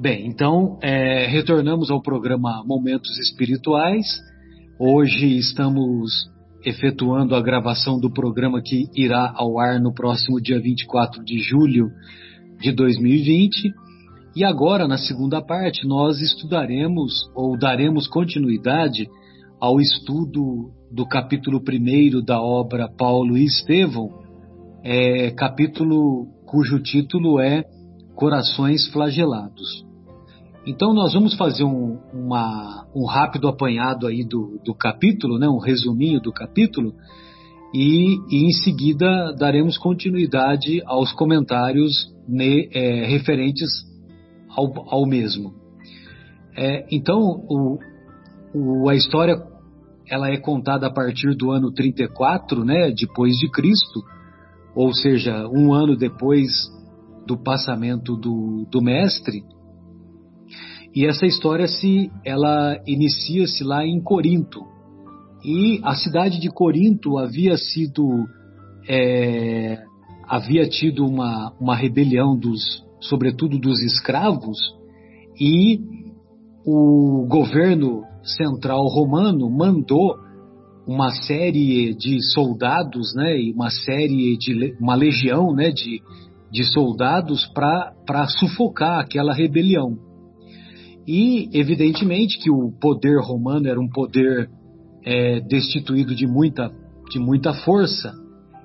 Bem, então é, retornamos ao programa Momentos Espirituais. Hoje estamos efetuando a gravação do programa que irá ao ar no próximo dia 24 de julho de 2020. E agora, na segunda parte, nós estudaremos ou daremos continuidade ao estudo do capítulo 1 da obra Paulo e Estevão, é, capítulo cujo título é Corações Flagelados. Então nós vamos fazer um, uma, um rápido apanhado aí do, do, capítulo, né, um resuminho do capítulo, e, e em seguida daremos continuidade aos comentários ne, é, referentes ao, ao mesmo. É, então o, o, a história ela é contada a partir do ano 34, né, depois de Cristo, ou seja, um ano depois do passamento do, do mestre e essa história se ela inicia-se lá em Corinto. E a cidade de Corinto havia sido é, havia tido uma, uma rebelião dos, sobretudo dos escravos, e o governo central romano mandou uma série de soldados, né, e uma série de uma legião, né, de, de soldados para sufocar aquela rebelião. E, evidentemente, que o poder romano era um poder é, destituído de muita, de muita força,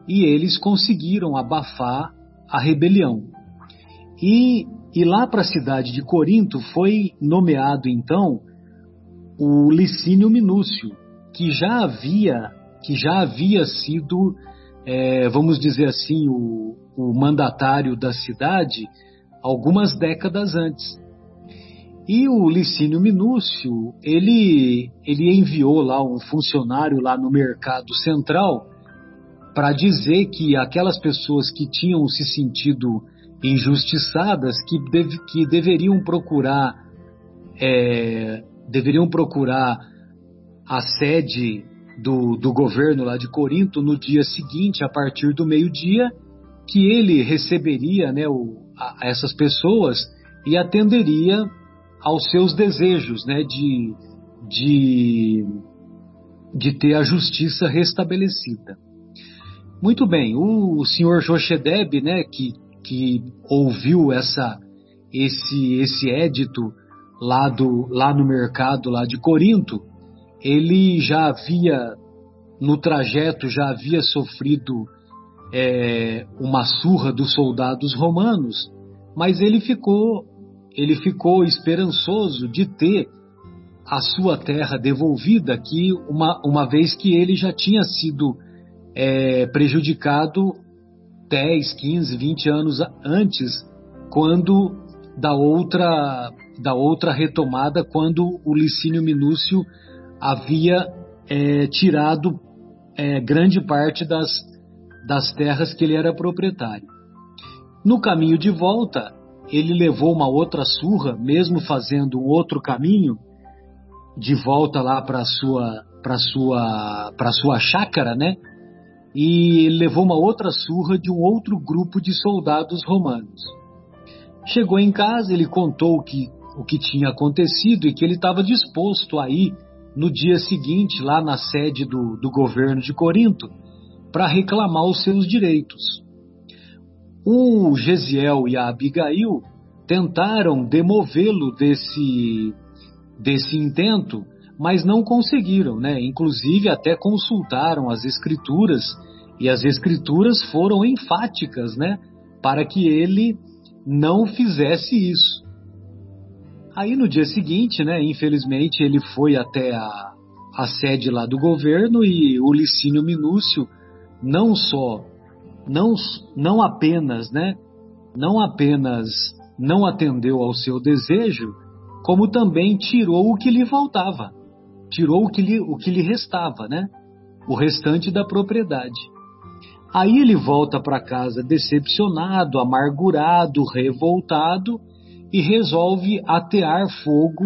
e eles conseguiram abafar a rebelião. E, e lá para a cidade de Corinto foi nomeado então o Licínio Minúcio, que já havia, que já havia sido, é, vamos dizer assim, o, o mandatário da cidade algumas décadas antes. E o Licínio Minúcio, ele, ele enviou lá um funcionário lá no mercado central para dizer que aquelas pessoas que tinham se sentido injustiçadas, que, deve, que deveriam procurar é, deveriam procurar a sede do, do governo lá de Corinto no dia seguinte, a partir do meio-dia, que ele receberia né, o, a, essas pessoas e atenderia aos seus desejos, né, de, de, de ter a justiça restabelecida. Muito bem, o senhor Jochedeb, né, que, que ouviu essa, esse, esse édito lá, do, lá no mercado lá de Corinto, ele já havia, no trajeto, já havia sofrido é, uma surra dos soldados romanos, mas ele ficou ele ficou esperançoso de ter a sua terra devolvida, que uma, uma vez que ele já tinha sido é, prejudicado 10, 15, 20 anos antes, quando da outra da outra retomada, quando o Licínio Minúcio havia é, tirado é, grande parte das, das terras que ele era proprietário. No caminho de volta, ele levou uma outra surra, mesmo fazendo um outro caminho, de volta lá para sua para sua para sua chácara, né? E ele levou uma outra surra de um outro grupo de soldados romanos. Chegou em casa, ele contou o que o que tinha acontecido e que ele estava disposto a ir no dia seguinte lá na sede do, do governo de Corinto para reclamar os seus direitos. O Gesiel e a Abigail tentaram demovê-lo desse, desse intento, mas não conseguiram, né? Inclusive até consultaram as escrituras e as escrituras foram enfáticas, né? Para que ele não fizesse isso. Aí no dia seguinte, né? Infelizmente ele foi até a, a sede lá do governo e o Licínio Minúcio não só não, não apenas, né, não apenas não atendeu ao seu desejo, como também tirou o que lhe faltava, tirou o que lhe, o que lhe restava, né, o restante da propriedade. Aí ele volta para casa decepcionado, amargurado, revoltado e resolve atear fogo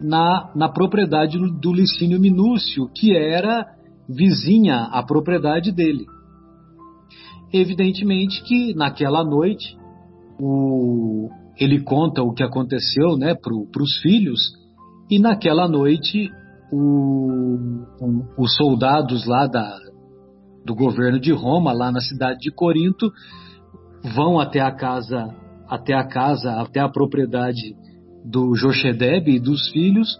na, na propriedade do Licínio Minúcio, que era vizinha à propriedade dele. Evidentemente que naquela noite o, ele conta o que aconteceu né, para os filhos, e naquela noite o, os soldados lá da, do governo de Roma, lá na cidade de Corinto, vão até a casa, até a casa, até a propriedade do Jochedeb e dos filhos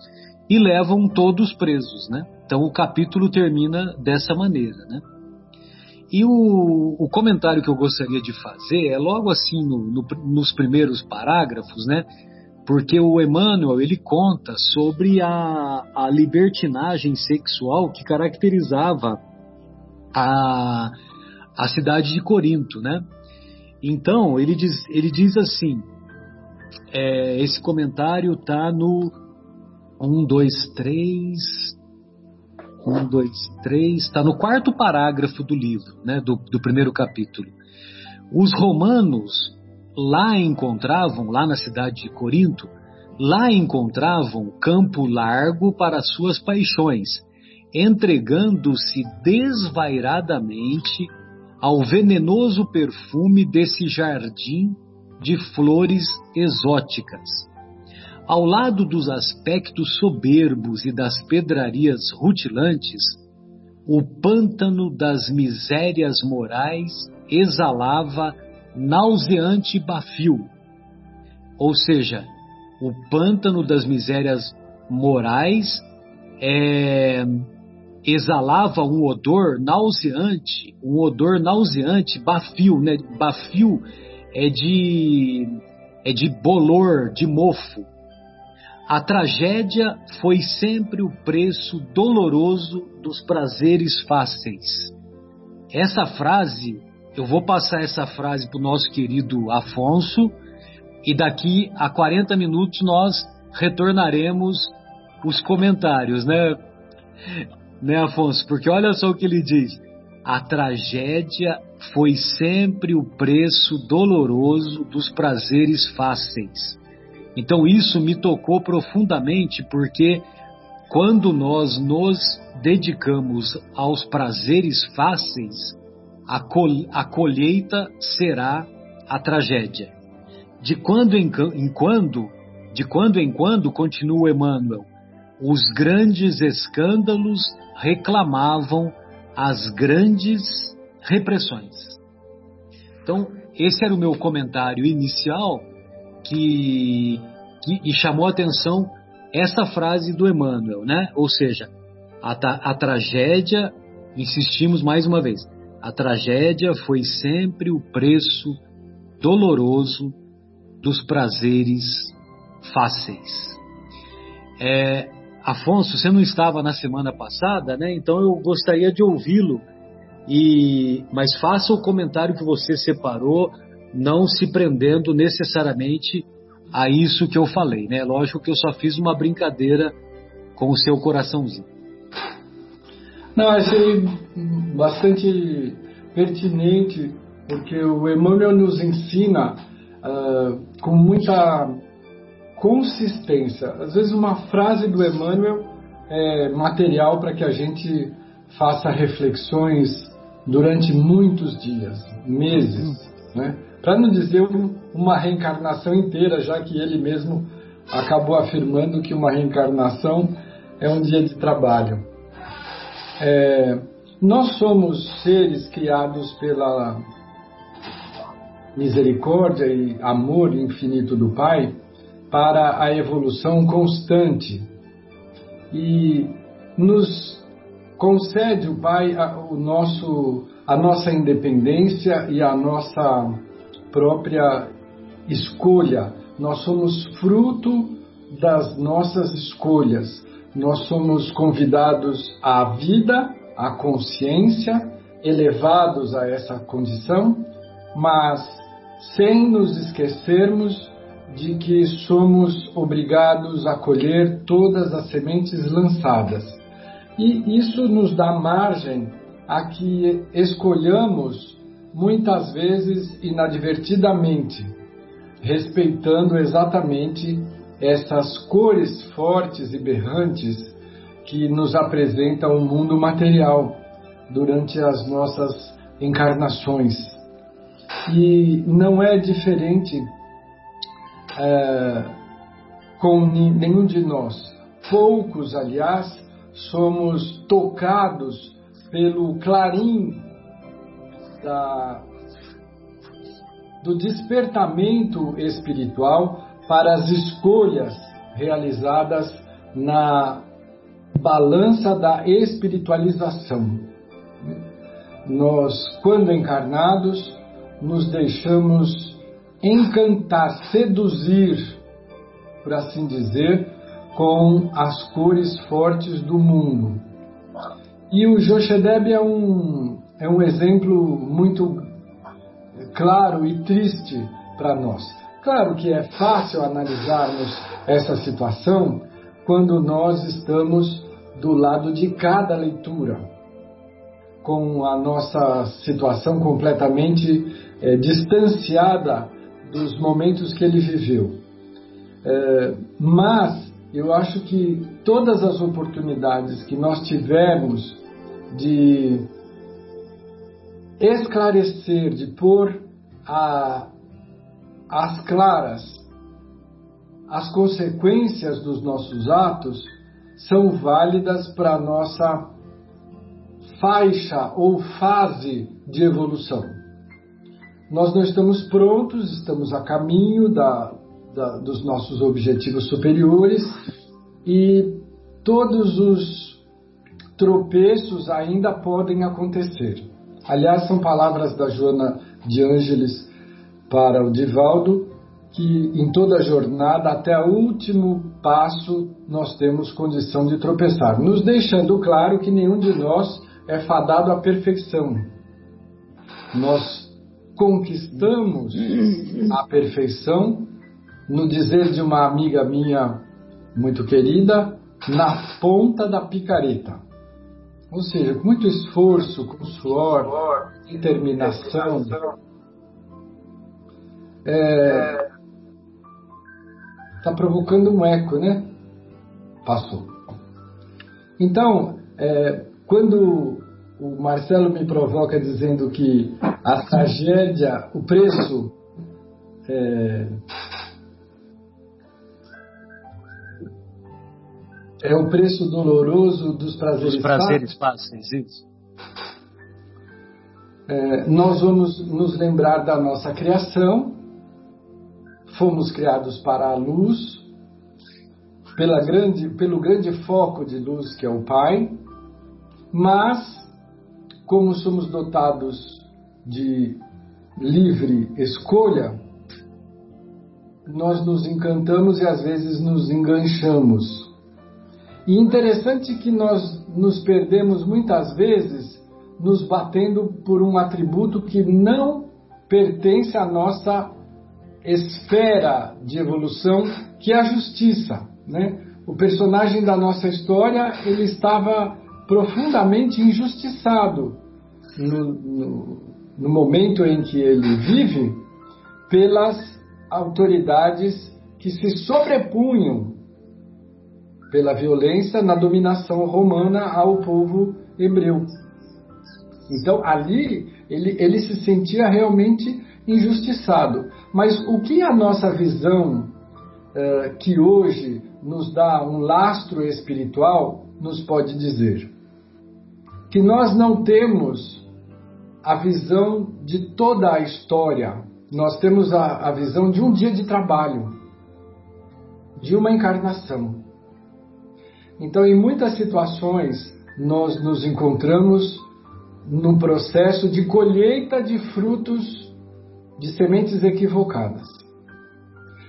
e levam todos presos, né? Então o capítulo termina dessa maneira, né? E o, o comentário que eu gostaria de fazer é logo assim no, no, nos primeiros parágrafos, né? Porque o Emmanuel ele conta sobre a, a libertinagem sexual que caracterizava a, a cidade de Corinto, né? Então ele diz, ele diz assim, é, esse comentário está no 1, 2, 3, 1, 2, 3, está no quarto parágrafo do livro, né, do, do primeiro capítulo. Os romanos lá encontravam, lá na cidade de Corinto, lá encontravam campo largo para suas paixões, entregando-se desvairadamente ao venenoso perfume desse jardim de flores exóticas. Ao lado dos aspectos soberbos e das pedrarias rutilantes, o pântano das misérias morais exalava nauseante bafio. Ou seja, o pântano das misérias morais é, exalava um odor nauseante, um odor nauseante, bafio, né? Bafio é de é de bolor, de mofo. A tragédia foi sempre o preço doloroso dos prazeres fáceis. Essa frase, eu vou passar essa frase para o nosso querido Afonso, e daqui a 40 minutos nós retornaremos os comentários, né? Né, Afonso? Porque olha só o que ele diz. A tragédia foi sempre o preço doloroso dos prazeres fáceis. Então isso me tocou profundamente porque quando nós nos dedicamos aos prazeres fáceis, a, col a colheita será a tragédia. De quando em, em quando, de quando em quando, continua Emmanuel, os grandes escândalos reclamavam as grandes repressões. Então, esse era o meu comentário inicial que, que chamou a atenção essa frase do Emmanuel, né? Ou seja, a, a tragédia, insistimos mais uma vez, a tragédia foi sempre o preço doloroso dos prazeres fáceis. É, Afonso, você não estava na semana passada, né? Então eu gostaria de ouvi-lo. E mas faça o comentário que você separou, não se prendendo necessariamente a isso que eu falei, né? Lógico que eu só fiz uma brincadeira com o seu coraçãozinho. Não, achei bastante pertinente, porque o Emmanuel nos ensina uh, com muita consistência. Às vezes uma frase do Emmanuel é material para que a gente faça reflexões durante muitos dias, meses, né? Para não dizer uma reencarnação inteira, já que ele mesmo acabou afirmando que uma reencarnação é um dia de trabalho. É, nós somos seres criados pela misericórdia e amor infinito do Pai para a evolução constante e nos concede o Pai a, o nosso, a nossa independência e a nossa própria escolha. Nós somos fruto das nossas escolhas. Nós somos convidados à vida, à consciência, elevados a essa condição, mas sem nos esquecermos de que somos obrigados a colher todas as sementes lançadas. E isso nos dá margem a que escolhamos muitas vezes inadvertidamente, respeitando exatamente essas cores fortes e berrantes que nos apresenta o mundo material durante as nossas encarnações. E não é diferente é, com nenhum de nós. Poucos, aliás, somos tocados pelo clarim da, do despertamento espiritual para as escolhas realizadas na balança da espiritualização. Nós, quando encarnados, nos deixamos encantar, seduzir, por assim dizer, com as cores fortes do mundo. E o Joshedeb é um, é um exemplo muito claro e triste para nós. Claro que é fácil analisarmos essa situação quando nós estamos do lado de cada leitura, com a nossa situação completamente é, distanciada dos momentos que ele viveu. É, mas eu acho que todas as oportunidades que nós tivemos de esclarecer, de pôr as claras as consequências dos nossos atos, são válidas para a nossa faixa ou fase de evolução. Nós não estamos prontos, estamos a caminho da, da, dos nossos objetivos superiores e todos os tropeços ainda podem acontecer. Aliás, são palavras da Joana de Ângeles para o Divaldo, que em toda a jornada, até o último passo, nós temos condição de tropeçar, nos deixando claro que nenhum de nós é fadado à perfeição. Nós conquistamos a perfeição, no dizer de uma amiga minha muito querida, na ponta da picareta. Ou seja, com muito esforço, com suor, determinação. É, Está provocando um eco, né? Passou. Então, é, quando o Marcelo me provoca dizendo que a tragédia, o preço é, é o preço doloroso dos prazeres, dos prazeres fáceis. Isso. É, nós vamos nos lembrar da nossa criação fomos criados para a luz, pela grande, pelo grande foco de luz que é o Pai, mas, como somos dotados de livre escolha, nós nos encantamos e às vezes nos enganchamos. E interessante que nós nos perdemos muitas vezes nos batendo por um atributo que não pertence à nossa esfera de evolução que é a justiça. Né? O personagem da nossa história ele estava profundamente injustiçado no, no, no momento em que ele vive pelas autoridades que se sobrepunham pela violência na dominação romana ao povo hebreu. Então ali ele, ele se sentia realmente injustiçado. Mas o que a nossa visão, uh, que hoje nos dá um lastro espiritual, nos pode dizer? Que nós não temos a visão de toda a história, nós temos a, a visão de um dia de trabalho, de uma encarnação. Então, em muitas situações, nós nos encontramos num processo de colheita de frutos de sementes equivocadas.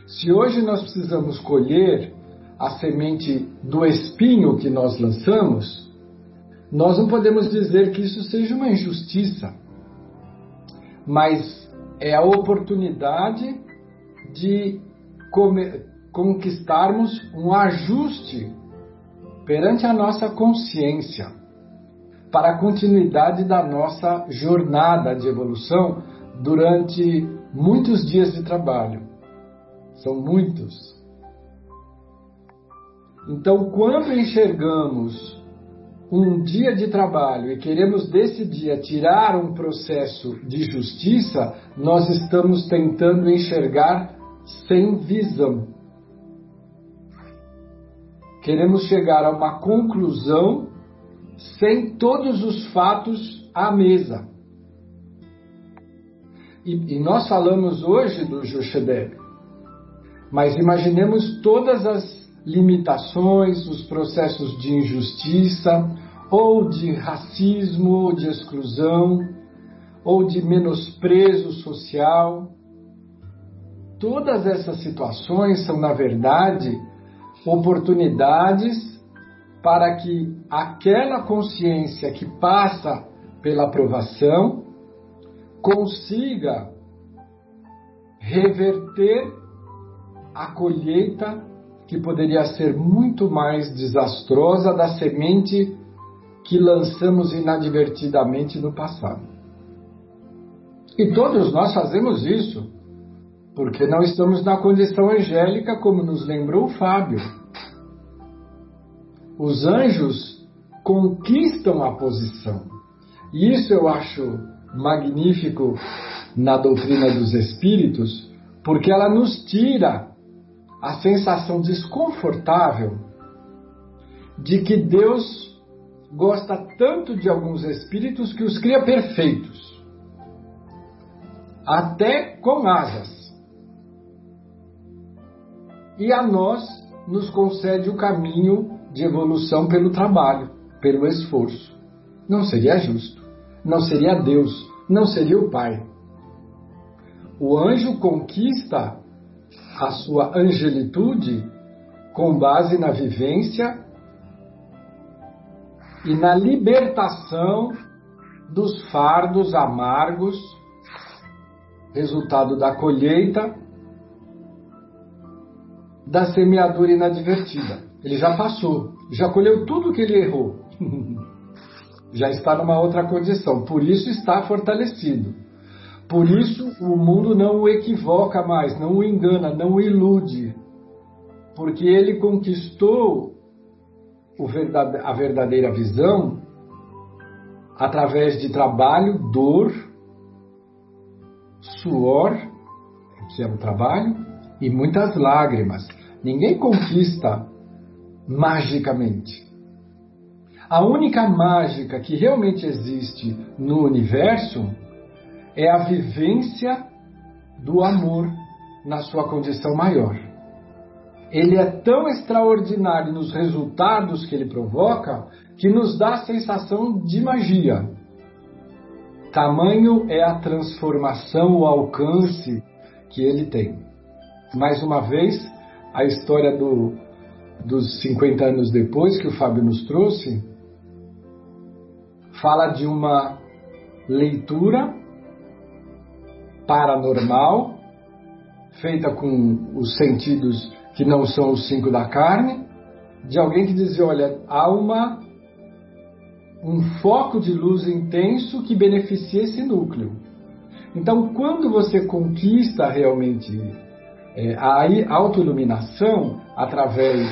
Se hoje nós precisamos colher a semente do espinho que nós lançamos, nós não podemos dizer que isso seja uma injustiça, mas é a oportunidade de conquistarmos um ajuste perante a nossa consciência para a continuidade da nossa jornada de evolução durante muitos dias de trabalho. São muitos. Então, quando enxergamos um dia de trabalho e queremos desse dia tirar um processo de justiça, nós estamos tentando enxergar sem visão. Queremos chegar a uma conclusão sem todos os fatos à mesa. E, e nós falamos hoje do Joshedeb, mas imaginemos todas as limitações, os processos de injustiça, ou de racismo, de exclusão, ou de menosprezo social. Todas essas situações são, na verdade, oportunidades para que aquela consciência que passa pela aprovação consiga reverter a colheita que poderia ser muito mais desastrosa da semente que lançamos inadvertidamente no passado. E todos nós fazemos isso, porque não estamos na condição angélica, como nos lembrou o Fábio. Os anjos conquistam a posição. E isso eu acho magnífico na doutrina dos espíritos, porque ela nos tira a sensação desconfortável de que Deus gosta tanto de alguns espíritos que os cria perfeitos, até com asas. E a nós nos concede o caminho de evolução pelo trabalho, pelo esforço. Não seria justo, não seria Deus, não seria o Pai. O anjo conquista a sua angelitude com base na vivência e na libertação dos fardos amargos, resultado da colheita da semeadura inadvertida. Ele já passou, já colheu tudo que ele errou. já está numa outra condição, por isso está fortalecido. Por isso o mundo não o equivoca mais, não o engana, não o ilude, porque ele conquistou a verdadeira visão através de trabalho, dor, suor, que é o trabalho, e muitas lágrimas. Ninguém conquista magicamente. A única mágica que realmente existe no universo é a vivência do amor na sua condição maior ele é tão extraordinário nos resultados que ele provoca que nos dá a sensação de magia. Tamanho é a transformação, o alcance que ele tem. Mais uma vez, a história do, dos 50 anos depois que o Fábio nos trouxe fala de uma leitura paranormal feita com os sentidos que não são os cinco da carne, de alguém que dizia: olha, há uma, um foco de luz intenso que beneficia esse núcleo. Então, quando você conquista realmente é, a autoiluminação através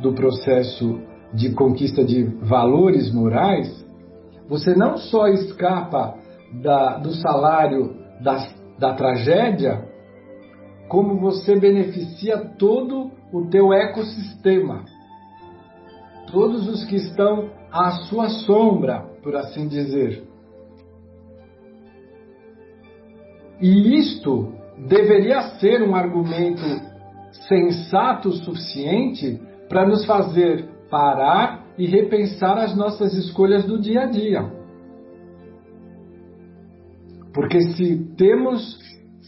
do processo de conquista de valores morais, você não só escapa da, do salário da, da tragédia, como você beneficia todo o teu ecossistema. Todos os que estão à sua sombra, por assim dizer. E isto deveria ser um argumento sensato o suficiente para nos fazer parar e repensar as nossas escolhas do dia a dia. Porque se temos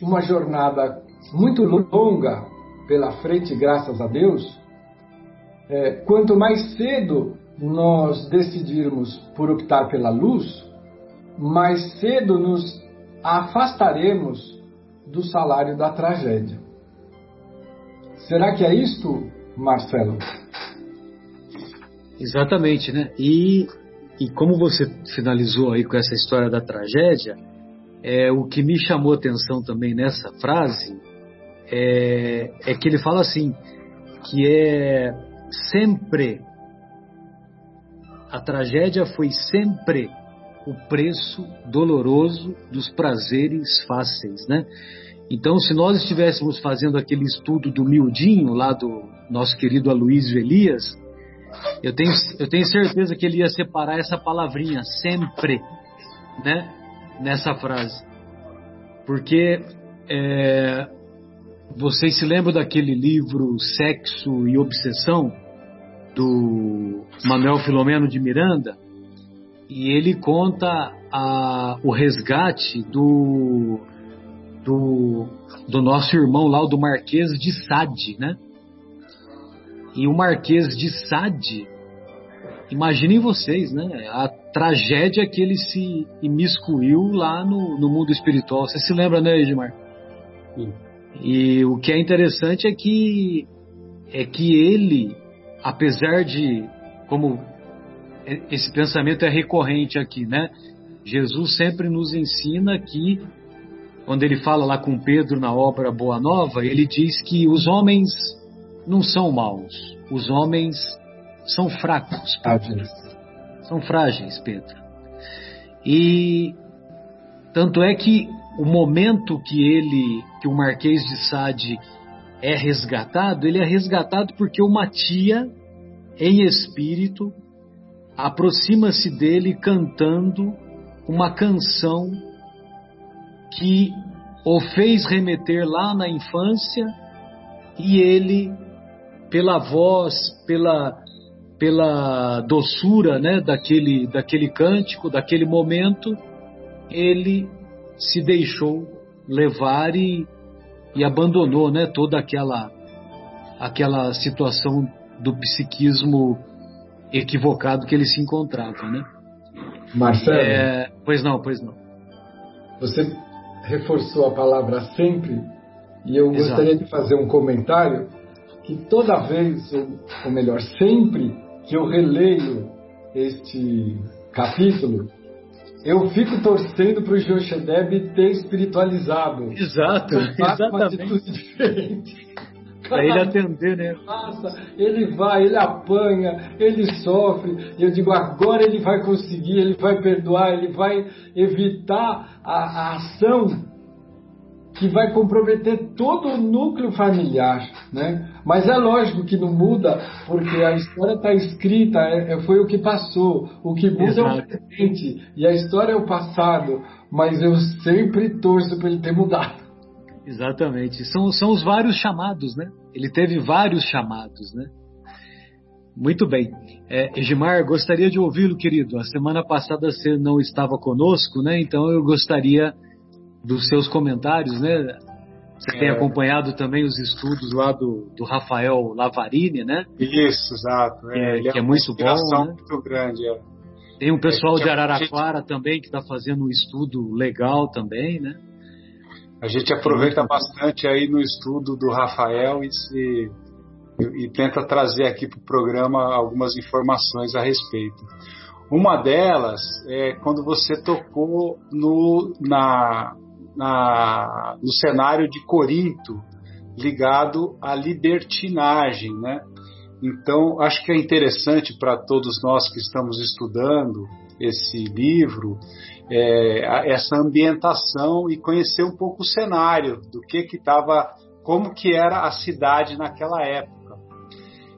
uma jornada muito longa pela frente, graças a Deus, é, quanto mais cedo nós decidirmos por optar pela luz, mais cedo nos afastaremos do salário da tragédia. Será que é isto, Marcelo? Exatamente, né? E, e como você finalizou aí com essa história da tragédia, é, o que me chamou atenção também nessa frase é, é que ele fala assim, que é sempre, a tragédia foi sempre o preço doloroso dos prazeres fáceis, né? Então, se nós estivéssemos fazendo aquele estudo do miudinho, lá do nosso querido Aloysio Elias, eu tenho, eu tenho certeza que ele ia separar essa palavrinha, sempre, né, nessa frase. Porque é, vocês se lembram daquele livro Sexo e Obsessão, do Manuel Filomeno de Miranda? E ele conta a, o resgate do, do, do nosso irmão lá, o do Marquês de Sade, né? E o Marquês de Sade, imaginem vocês, né? A tragédia que ele se imiscuiu lá no, no mundo espiritual. Você se lembra, né, Edmar? Sim. E o que é interessante é que é que ele, apesar de como esse pensamento é recorrente aqui, né? Jesus sempre nos ensina que quando ele fala lá com Pedro na obra Boa Nova, ele diz que os homens não são maus, os homens são fracos, Pedro. são frágeis, Pedro. E tanto é que o momento que ele, que o Marquês de Sade é resgatado, ele é resgatado porque uma tia, em espírito, aproxima-se dele cantando uma canção que o fez remeter lá na infância e ele, pela voz, pela, pela doçura né, daquele, daquele cântico, daquele momento, ele se deixou levar e, e abandonou né, toda aquela, aquela situação do psiquismo equivocado que ele se encontrava. Né? Marcelo? É, pois não, pois não. Você reforçou a palavra sempre e eu Exato. gostaria de fazer um comentário que toda vez, ou melhor, sempre que eu releio este capítulo, eu fico torcendo para o Joshedeb ter espiritualizado. Exato, exatamente. Para ele atender, né? Passa, ele vai, ele apanha, ele sofre. E eu digo, agora ele vai conseguir, ele vai perdoar, ele vai evitar a, a ação que vai comprometer todo o núcleo familiar, né? Mas é lógico que não muda, porque a história está escrita, é, é, foi o que passou. O que muda Exato. é o presente e a história é o passado. Mas eu sempre torço para ele ter mudado. Exatamente. São, são os vários chamados, né? Ele teve vários chamados, né? Muito bem. É, Egimar, gostaria de ouvi-lo, querido. A semana passada você não estava conosco, né? Então eu gostaria dos seus comentários, né? Você é. tem acompanhado também os estudos lá do, do Rafael Lavarini, né? Isso, exato. É, é que é, é muito bom. Né? muito grande, é. Tem um pessoal de Araraquara gente... também que está fazendo um estudo legal também, né? A gente aproveita bastante aí no estudo do Rafael e, se, e, e tenta trazer aqui para o programa algumas informações a respeito. Uma delas é quando você tocou no, na, na, no cenário de Corinto, ligado à libertinagem, né? Então, acho que é interessante para todos nós que estamos estudando esse livro, é, essa ambientação e conhecer um pouco o cenário do que que estava, como que era a cidade naquela época.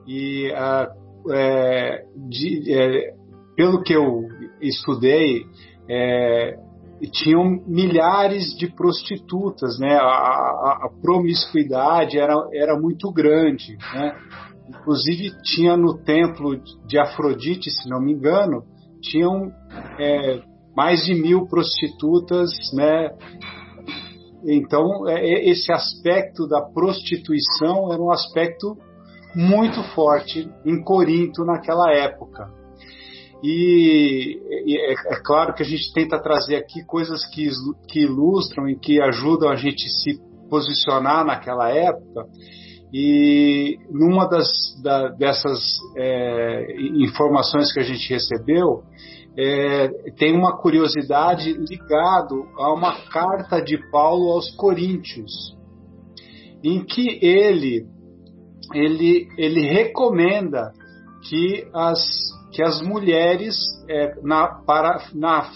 E é, de, é, pelo que eu estudei, é, tinham milhares de prostitutas, né? A, a, a, promiscuidade era, era muito grande, né? Inclusive tinha no templo de Afrodite, se não me engano, tinham é, mais de mil prostitutas, né? Então é, esse aspecto da prostituição era um aspecto muito forte em Corinto naquela época. E, e é, é, claro que a gente tenta trazer aqui coisas que, que ilustram e que ajudam a gente se posicionar naquela época. E numa das, da, dessas é, informações que a gente recebeu, é, tem uma curiosidade ligado a uma carta de Paulo aos Coríntios, em que ele ele, ele recomenda que as que as mulheres, é, na, para, na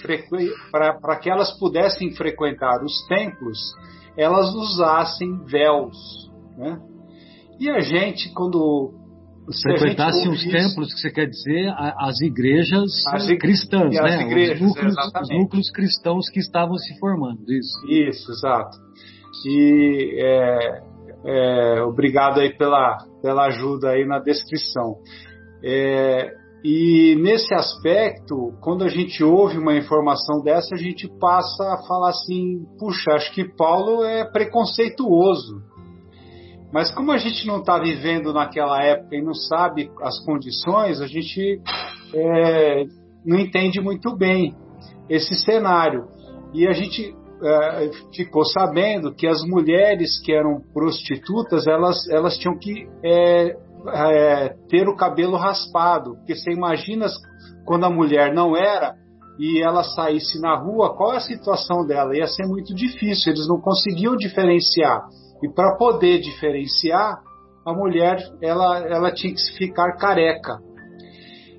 para, para que elas pudessem frequentar os templos, elas usassem véus. Né? E a gente, quando frequentassem os templos, que você quer dizer, as igrejas as cristãs, né? Igrejas, os, núcleos, os, núcleos, cristãos que estavam se formando, isso. Isso, exato. E é, é, obrigado aí pela, pela ajuda aí na descrição. É, e nesse aspecto, quando a gente ouve uma informação dessa, a gente passa a falar assim: puxa, acho que Paulo é preconceituoso. Mas como a gente não está vivendo naquela época e não sabe as condições, a gente é, não entende muito bem esse cenário. E a gente é, ficou sabendo que as mulheres que eram prostitutas, elas, elas tinham que é, é, ter o cabelo raspado. Porque você imagina quando a mulher não era e ela saísse na rua, qual é a situação dela? Ia ser muito difícil, eles não conseguiam diferenciar. E para poder diferenciar, a mulher ela, ela tinha que ficar careca.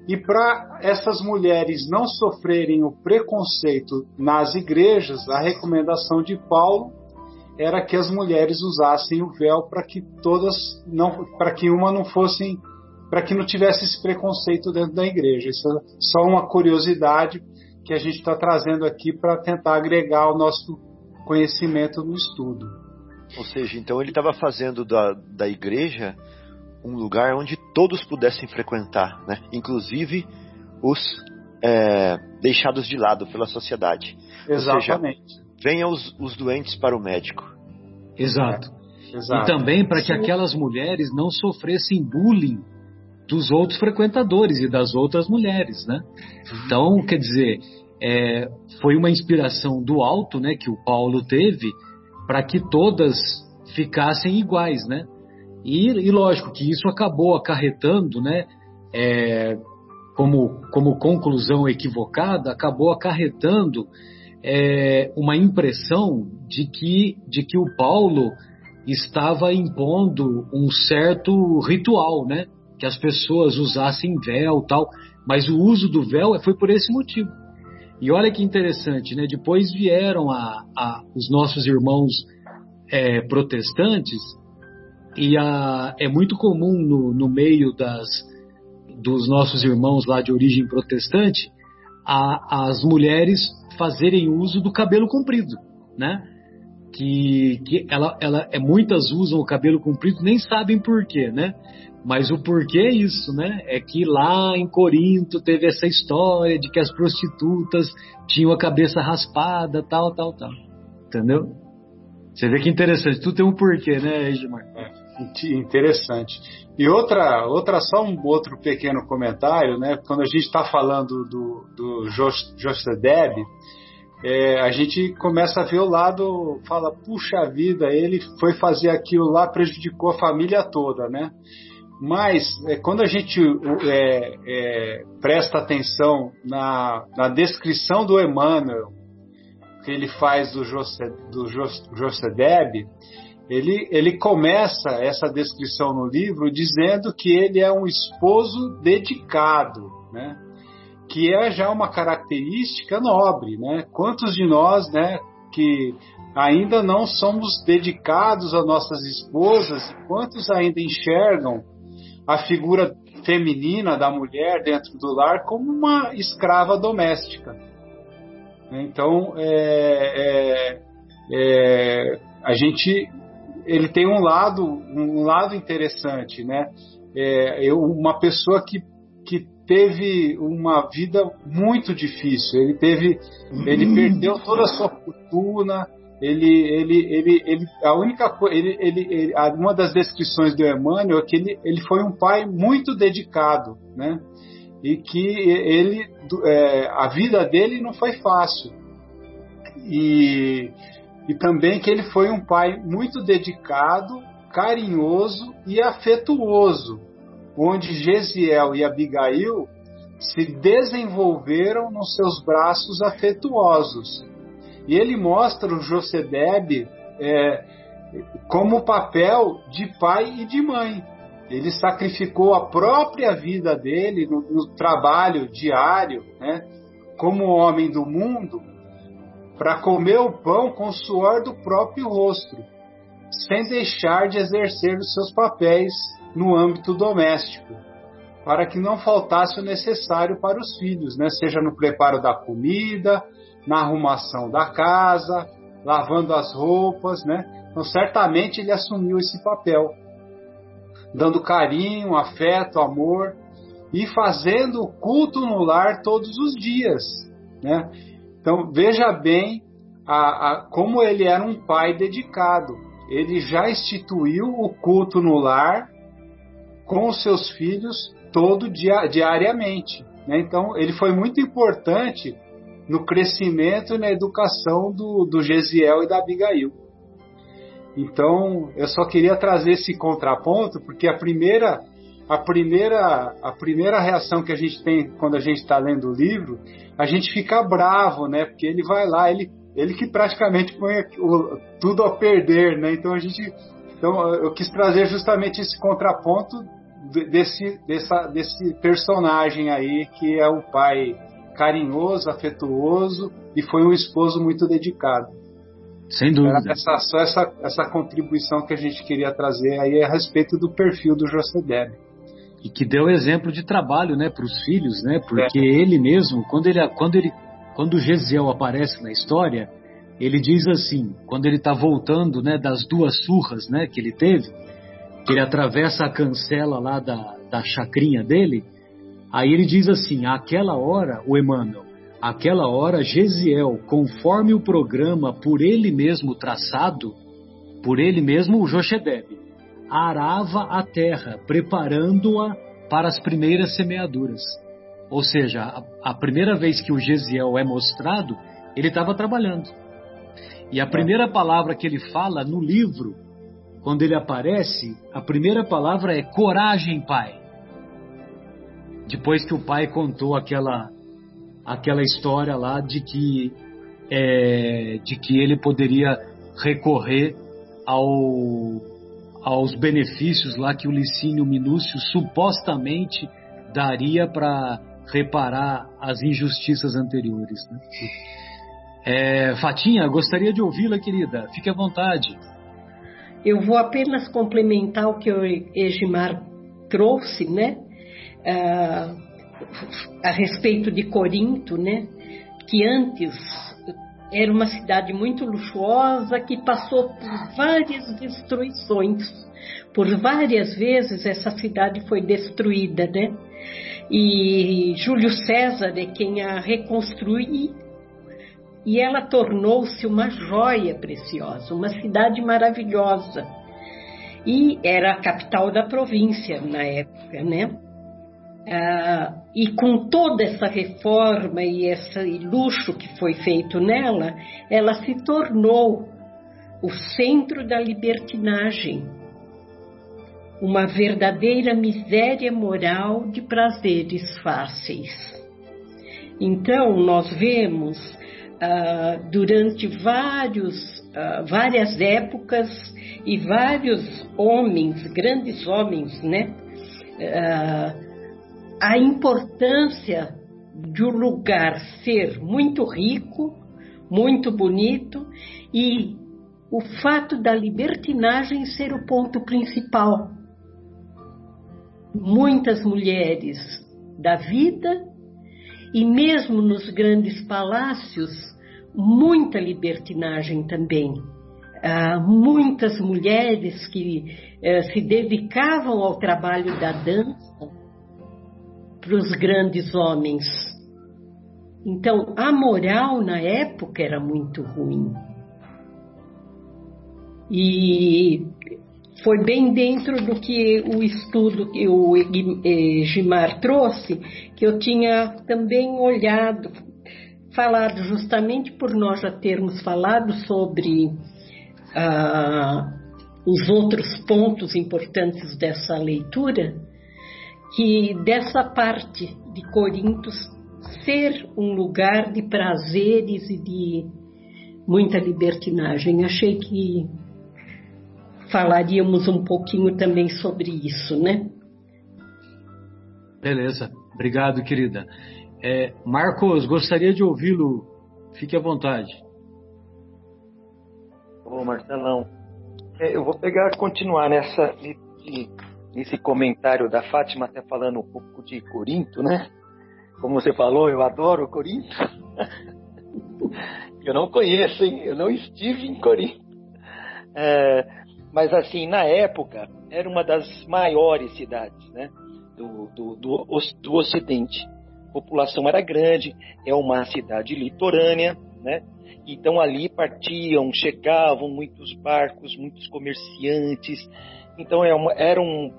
E para essas mulheres não sofrerem o preconceito nas igrejas, a recomendação de Paulo era que as mulheres usassem o véu para que todas não, para que uma não fossem, para que não tivesse esse preconceito dentro da igreja. Isso é só uma curiosidade que a gente está trazendo aqui para tentar agregar o nosso conhecimento no estudo. Ou seja, então ele estava fazendo da, da igreja um lugar onde todos pudessem frequentar, né? inclusive os é, deixados de lado pela sociedade. Exatamente. Seja, venham os, os, doentes para o médico. Exato. Exato. E também para que aquelas mulheres não sofressem bullying dos outros frequentadores e das outras mulheres, né? Então, quer dizer, é, foi uma inspiração do alto, né, que o Paulo teve para que todas ficassem iguais, né? E, e, lógico que isso acabou acarretando, né? É, como, como conclusão equivocada, acabou acarretando é, uma impressão de que, de que o Paulo estava impondo um certo ritual, né? Que as pessoas usassem véu tal, mas o uso do véu foi por esse motivo. E olha que interessante, né? Depois vieram a, a os nossos irmãos é, protestantes e a, é muito comum no, no meio das, dos nossos irmãos lá de origem protestante a, as mulheres fazerem uso do cabelo comprido, né? Que, que ela, ela, é, muitas usam o cabelo comprido nem sabem por quê, né? Mas o porquê é isso, né? É que lá em Corinto teve essa história de que as prostitutas tinham a cabeça raspada, tal, tal, tal. Entendeu? Você vê que interessante. Tudo tem um porquê, né, Edmar? É, interessante. E outra, outra só um outro pequeno comentário, né? Quando a gente está falando do, do Jostedeb, é, a gente começa a ver o lado, fala, puxa vida, ele foi fazer aquilo lá, prejudicou a família toda, né? Mas é, quando a gente é, é, presta atenção na, na, descrição do Emmanuel, que ele faz do, José, do Josedeb, ele, ele começa essa descrição no livro dizendo que ele é um esposo dedicado, né? Que é já uma característica nobre. Né? Quantos de nós né, que ainda não somos dedicados a nossas esposas, quantos ainda enxergam a figura feminina da mulher dentro do lar como uma escrava doméstica. Então, é, é, é, a gente, ele tem um lado, um lado interessante, né? É, eu, uma pessoa que, que teve uma vida muito difícil. Ele teve, ele uhum. perdeu toda a sua fortuna, ele, ele, ele, ele, a única ele, ele, ele, uma das descrições do Emmanuel é que ele, ele foi um pai muito dedicado, né? E que ele, é, a vida dele não foi fácil. E, e também que ele foi um pai muito dedicado, carinhoso e afetuoso, onde Gesiel e Abigail se desenvolveram nos seus braços afetuosos e ele mostra o Josedeb é, como papel de pai e de mãe. Ele sacrificou a própria vida dele no, no trabalho diário, né, como homem do mundo, para comer o pão com o suor do próprio rosto, sem deixar de exercer os seus papéis no âmbito doméstico, para que não faltasse o necessário para os filhos, né? seja no preparo da comida, na arrumação da casa, lavando as roupas, né? Então, certamente ele assumiu esse papel, dando carinho, afeto, amor e fazendo o culto no lar todos os dias, né? Então, veja bem a, a, como ele era um pai dedicado. Ele já instituiu o culto no lar com os seus filhos todo dia, diariamente. Né? Então, ele foi muito importante no crescimento e na educação do, do Gesiel e da Abigail. Então, eu só queria trazer esse contraponto, porque a primeira, a primeira, a primeira reação que a gente tem quando a gente está lendo o livro, a gente fica bravo, né? Porque ele vai lá, ele, ele que praticamente põe o, tudo a perder, né? Então a gente, então eu quis trazer justamente esse contraponto desse, dessa, desse personagem aí que é o pai carinhoso, afetuoso e foi um esposo muito dedicado. Sem dúvida. Essa, só essa, essa contribuição que a gente queria trazer aí a respeito do perfil do José E que deu exemplo de trabalho, né, para os filhos, né? Porque é. ele mesmo, quando ele, quando ele, quando Gesiel aparece na história, ele diz assim, quando ele está voltando, né, das duas surras, né, que ele teve, que ele atravessa a cancela lá da, da chacrinha dele, aí ele diz assim, aquela hora, o Emmanuel, aquela hora Gesiel, conforme o programa por ele mesmo traçado, por ele mesmo o Jochedeb, arava a terra, preparando-a para as primeiras semeaduras. Ou seja, a, a primeira vez que o Gesiel é mostrado, ele estava trabalhando. E a primeira palavra que ele fala no livro, quando ele aparece, a primeira palavra é coragem, pai. Depois que o pai contou aquela aquela história lá de que é, de que ele poderia recorrer ao, aos benefícios lá que o Licínio Minúcio supostamente daria para reparar as injustiças anteriores. Né? É, Fatinha, gostaria de ouvi-la, querida. Fique à vontade. Eu vou apenas complementar o que o Egimar trouxe, né? Uh, a respeito de Corinto, né? Que antes era uma cidade muito luxuosa que passou por várias destruições. Por várias vezes essa cidade foi destruída, né? E Júlio César é quem a reconstruiu e ela tornou-se uma joia preciosa, uma cidade maravilhosa. E era a capital da província na época, né? Ah, e com toda essa reforma e esse luxo que foi feito nela, ela se tornou o centro da libertinagem, uma verdadeira miséria moral de prazeres fáceis. Então, nós vemos ah, durante vários, ah, várias épocas e vários homens, grandes homens, né? Uh, a importância de um lugar ser muito rico, muito bonito e o fato da libertinagem ser o ponto principal. Muitas mulheres da vida e mesmo nos grandes palácios, muita libertinagem também. Ah, muitas mulheres que eh, se dedicavam ao trabalho da dança para os grandes homens. Então, a moral na época era muito ruim. E foi bem dentro do que o estudo que o Gimar trouxe, que eu tinha também olhado, falado justamente por nós já termos falado sobre ah, os outros pontos importantes dessa leitura, que dessa parte de Corinto ser um lugar de prazeres e de muita libertinagem. Achei que falaríamos um pouquinho também sobre isso, né? Beleza, obrigado, querida. É, Marcos, gostaria de ouvi-lo. Fique à vontade. Ô Marcelão, é, eu vou pegar, continuar nessa, nesse, nesse comentário da Fátima, até falando um pouco de Corinto, né? Como você falou, eu adoro Corinto. eu não conheço, hein? Eu não estive em Corinto. É, mas assim, na época, era uma das maiores cidades, né? Do, do, do, do Ocidente. A população era grande, é uma cidade litorânea, né? Então ali partiam, chegavam muitos barcos, muitos comerciantes. Então é uma, era um,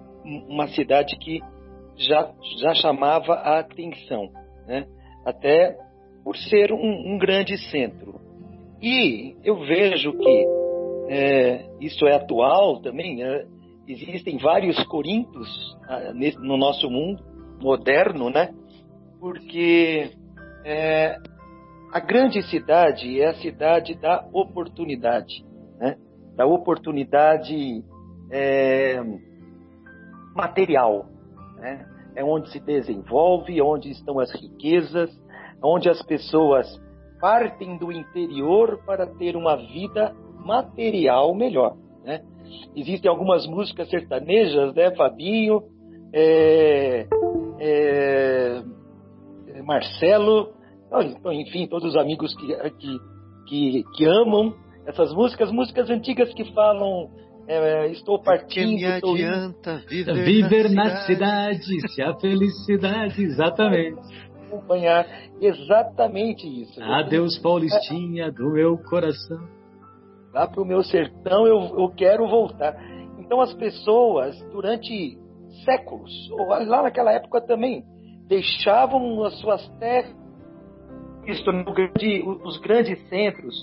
uma cidade que já, já chamava a atenção, né? até por ser um, um grande centro. E eu vejo que é, isso é atual também, é, existem vários Corintos ah, no nosso mundo moderno, né? Porque é, a grande cidade é a cidade da oportunidade, né? da oportunidade é, material. Né? É onde se desenvolve, onde estão as riquezas, onde as pessoas partem do interior para ter uma vida material melhor. Né? Existem algumas músicas sertanejas, né, Fabinho, é, é, Marcelo, então, enfim, todos os amigos que, que, que, que amam essas músicas, músicas antigas que falam é, estou partindo. Que me adianta viver, viver na, cidade. cidade, se a felicidade, exatamente. Acompanhar exatamente isso. Adeus, Paulistinha, do meu coração. Lá para o meu sertão eu, eu quero voltar. Então as pessoas, durante séculos, lá naquela época também, deixavam as suas terras os grandes centros,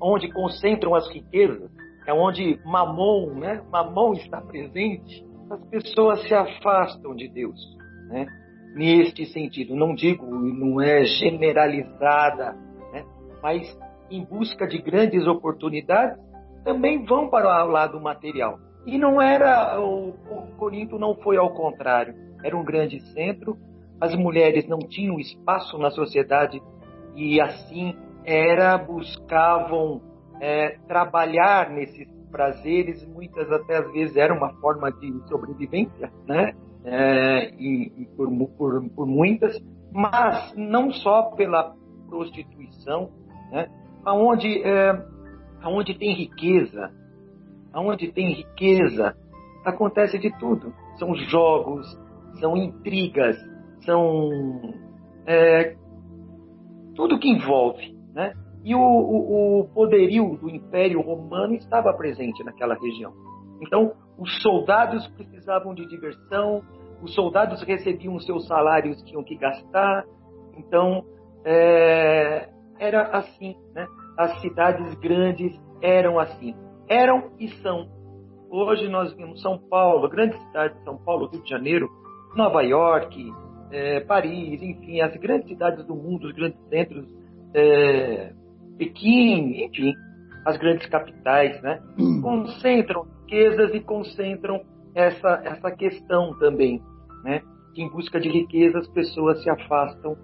onde concentram as riquezas, é onde Mamon, né? Mamon está presente, as pessoas se afastam de Deus, né? Neste sentido, não digo, não é generalizada, né? Mas em busca de grandes oportunidades, também vão para o lado material. E não era, o, o Corinto não foi ao contrário, era um grande centro, as mulheres não tinham espaço na sociedade e assim era buscavam é, trabalhar nesses prazeres, muitas até às vezes era uma forma de sobrevivência, né? É, e, e por, por, por, muitas, mas não só pela prostituição, né? Aonde, é, aonde tem riqueza, aonde tem riqueza, acontece de tudo. São jogos, são intrigas, são é, tudo que envolve, né? E o, o, o, poderio do Império Romano estava presente naquela região. Então, os soldados precisavam de diversão, os soldados recebiam seus salários, tinham que gastar. Então, é, era assim, né? As cidades grandes eram assim. Eram e são. Hoje nós vimos São Paulo, grandes cidades, São Paulo, Rio de Janeiro, Nova York, é, Paris, enfim, as grandes cidades do mundo, os grandes centros, é, Pequim, enfim, as grandes capitais, né? Hum. Concentram riquezas e concentram essa, essa questão também, né? Que em busca de riqueza as pessoas se afastam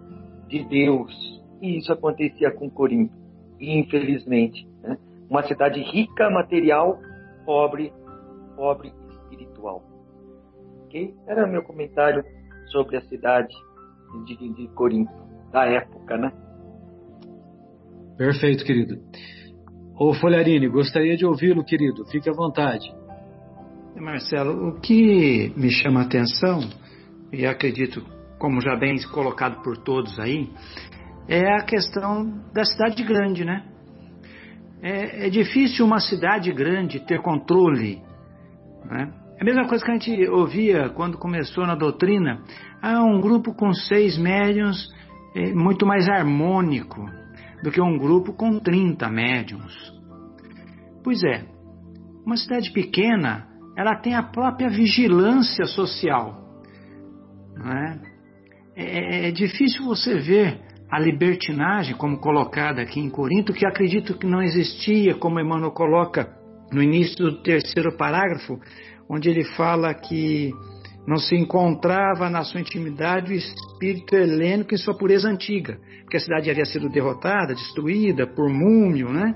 de Deus. E isso acontecia com Corinto, infelizmente. Né? Uma cidade rica material, pobre, pobre espiritual. Ok? Era meu comentário sobre a cidade de, de Corinto, da época, né? Perfeito, querido. Ô Folharini, gostaria de ouvi-lo, querido. Fique à vontade. Marcelo, o que me chama a atenção, e acredito, como já bem colocado por todos aí, é a questão da cidade grande, né? É, é difícil uma cidade grande ter controle, né? É a mesma coisa que a gente ouvia quando começou na doutrina. Ah, um grupo com seis médiums é muito mais harmônico do que um grupo com 30 médiums. Pois é, uma cidade pequena, ela tem a própria vigilância social. Não é? É, é difícil você ver a libertinagem como colocada aqui em Corinto, que acredito que não existia, como Emmanuel coloca no início do terceiro parágrafo, onde ele fala que não se encontrava na sua intimidade o espírito helênico em sua pureza antiga, porque a cidade havia sido derrotada, destruída por Múmio, né?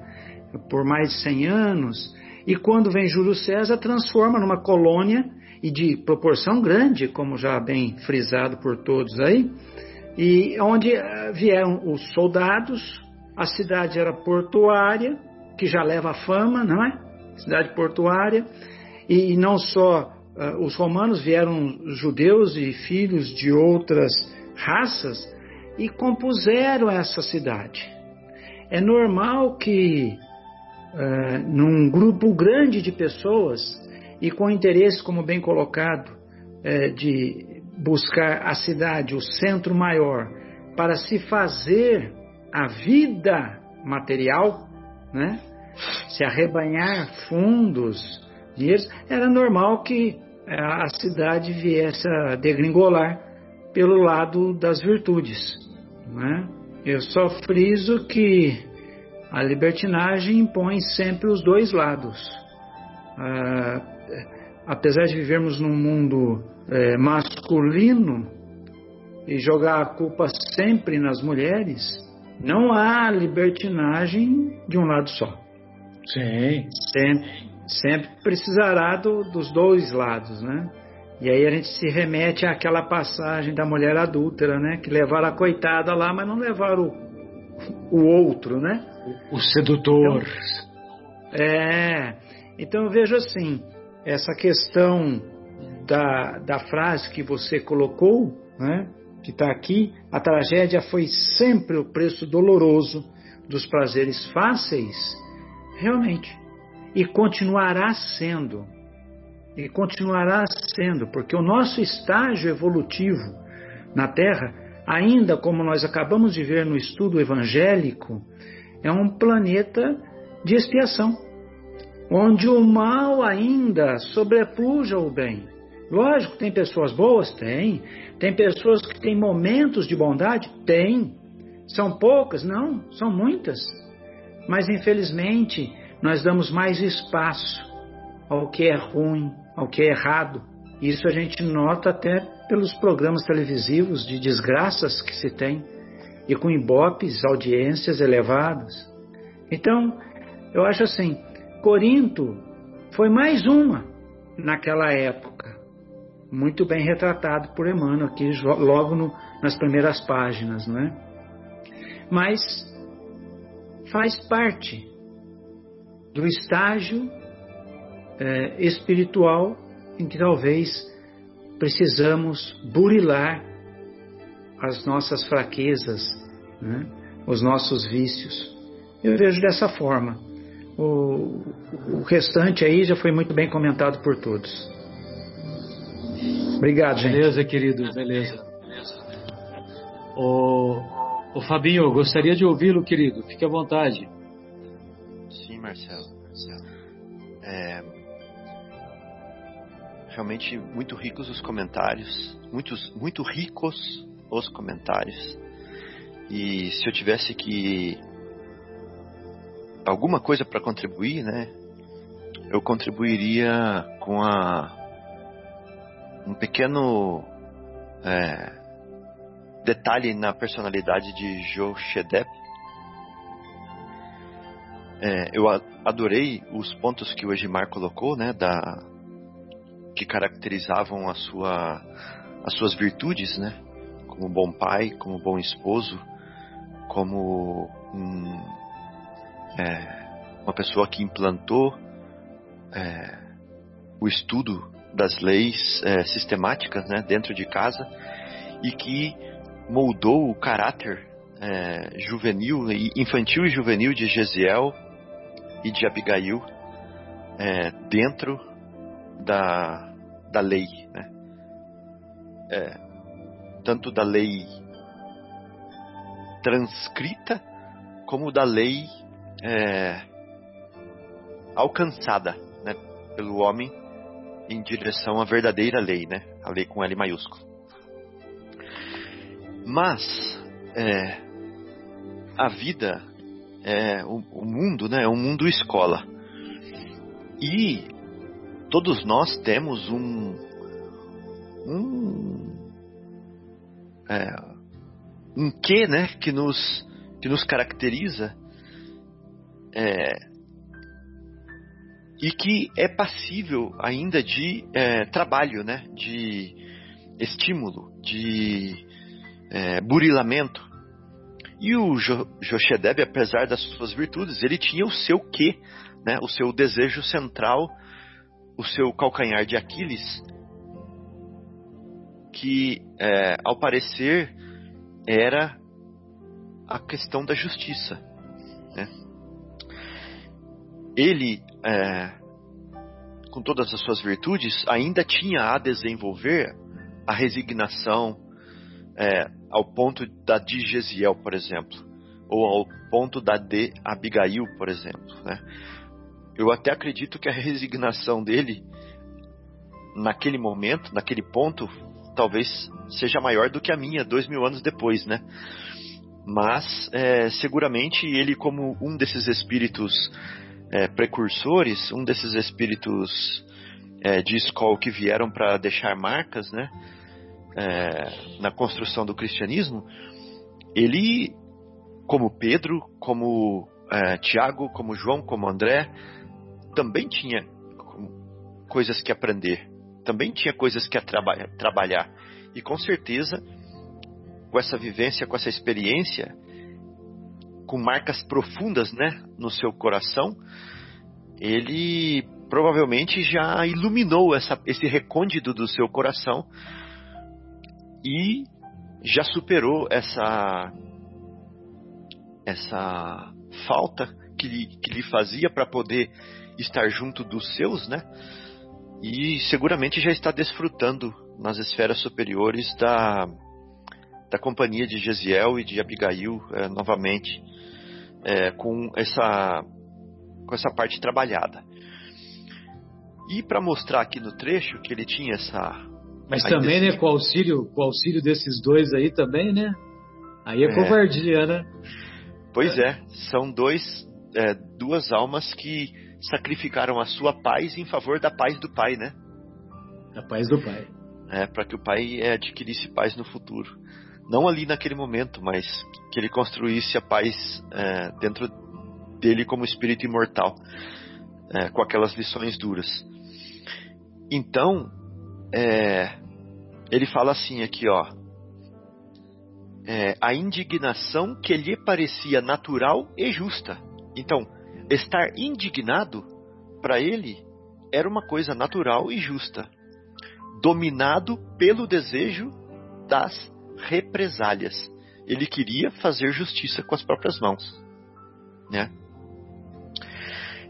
por mais de 100 anos, e quando vem Júlio César, transforma numa colônia e de proporção grande, como já bem frisado por todos aí, e onde eh, vieram os soldados, a cidade era portuária, que já leva fama, não é? Cidade portuária, e não só uh, os romanos vieram judeus e filhos de outras raças e compuseram essa cidade. É normal que uh, num grupo grande de pessoas e com interesse, como bem colocado, de buscar a cidade, o centro maior, para se fazer a vida material, né? se arrebanhar fundos, dinheiros, era normal que eh, a cidade viesse a degringolar pelo lado das virtudes. Né? Eu só friso que a libertinagem impõe sempre os dois lados. Ah, apesar de vivermos num mundo é, masculino e jogar a culpa sempre nas mulheres, não há libertinagem de um lado só. Sim. Sempre, sempre precisará do, dos dois lados, né? E aí a gente se remete àquela passagem da mulher adúltera, né? Que levaram a coitada lá, mas não levaram o, o outro, né? O, sedutor. Então, é. Então eu vejo assim, essa questão da, da frase que você colocou, né? Que está aqui, a tragédia foi sempre o preço doloroso dos prazeres fáceis, realmente. E continuará sendo e continuará sendo, porque o nosso estágio evolutivo na Terra, ainda como nós acabamos de ver no estudo evangélico, é um planeta de expiação, onde o mal ainda sobrepuja o bem. Lógico, tem pessoas boas? Tem. Tem pessoas que têm momentos de bondade? Tem. São poucas? Não, são muitas. Mas infelizmente, nós damos mais espaço ao que é ruim, ao que é errado. Isso a gente nota até pelos programas televisivos de desgraças que se tem e com ibopes, audiências elevadas. Então, eu acho assim, Corinto foi mais uma naquela época, muito bem retratado por Emmanuel aqui logo no, nas primeiras páginas, não é? Mas faz parte do estágio é, espiritual em que talvez precisamos burilar as nossas fraquezas, né? os nossos vícios. Eu vejo dessa forma. O, o restante aí já foi muito bem comentado por todos. Obrigado, gente. Beleza, querido, beleza. O, o Fabinho, gostaria de ouvi-lo, querido. Fique à vontade. Sim, Marcelo. Marcelo. É, realmente muito ricos os comentários, muitos, muito ricos os comentários. E se eu tivesse que alguma coisa para contribuir, né? Eu contribuiria com a um pequeno é, detalhe na personalidade de Joe Shedep. É, eu adorei os pontos que o Egimar colocou, né, da, que caracterizavam a sua, as suas virtudes, né? Como bom pai, como bom esposo, como um, é, uma pessoa que implantou é, o estudo das leis é, sistemáticas né, dentro de casa e que moldou o caráter é, juvenil, infantil e juvenil de Gesiel e de Abigail é, dentro da, da lei, né? É, tanto da lei transcrita como da lei é, alcançada né, pelo homem em direção à verdadeira lei, né? A lei com L maiúsculo. Mas é, a vida, é, o, o mundo, né? É um mundo escola. E todos nós temos um um é, um quê, né, que nos que nos caracteriza é, e que é passível ainda de é, trabalho, né? De estímulo, de é, burilamento. E o jo Joshedeb, apesar das suas virtudes, ele tinha o seu quê, né? O seu desejo central, o seu calcanhar de Aquiles, que, é, ao parecer, era a questão da justiça. Né? Ele, é, com todas as suas virtudes, ainda tinha a desenvolver a resignação é, ao ponto da de Gesiel, por exemplo, ou ao ponto da de Abigail, por exemplo. Né? Eu até acredito que a resignação dele, naquele momento, naquele ponto, talvez seja maior do que a minha, dois mil anos depois, né? Mas, é, seguramente, ele, como um desses espíritos é, precursores, um desses espíritos é, de escola que vieram para deixar marcas, né? É, na construção do cristianismo, ele, como Pedro, como é, Tiago, como João, como André, também tinha coisas que aprender, também tinha coisas que traba trabalhar. E com certeza, com essa vivência, com essa experiência, com marcas profundas né, no seu coração, ele provavelmente já iluminou essa, esse recôndito do seu coração e já superou essa essa falta que lhe, que lhe fazia para poder estar junto dos seus, né? e seguramente já está desfrutando nas esferas superiores da, da companhia de Gesiel e de Abigail é, novamente é, com essa com essa parte trabalhada. E para mostrar aqui no trecho que ele tinha essa mas também, né, com o auxílio, com o auxílio desses dois aí também, né? Aí é, é. covardia, né? Pois é, são dois, é, duas almas que sacrificaram a sua paz em favor da paz do pai, né? A paz do pai. É, para que o pai adquirisse paz no futuro. Não ali naquele momento, mas que ele construísse a paz é, dentro dele como espírito imortal, é, com aquelas lições duras. Então, é, ele fala assim aqui, ó. É, a indignação que lhe parecia natural e justa. Então, Estar indignado, para ele, era uma coisa natural e justa, dominado pelo desejo das represálias. Ele queria fazer justiça com as próprias mãos, né?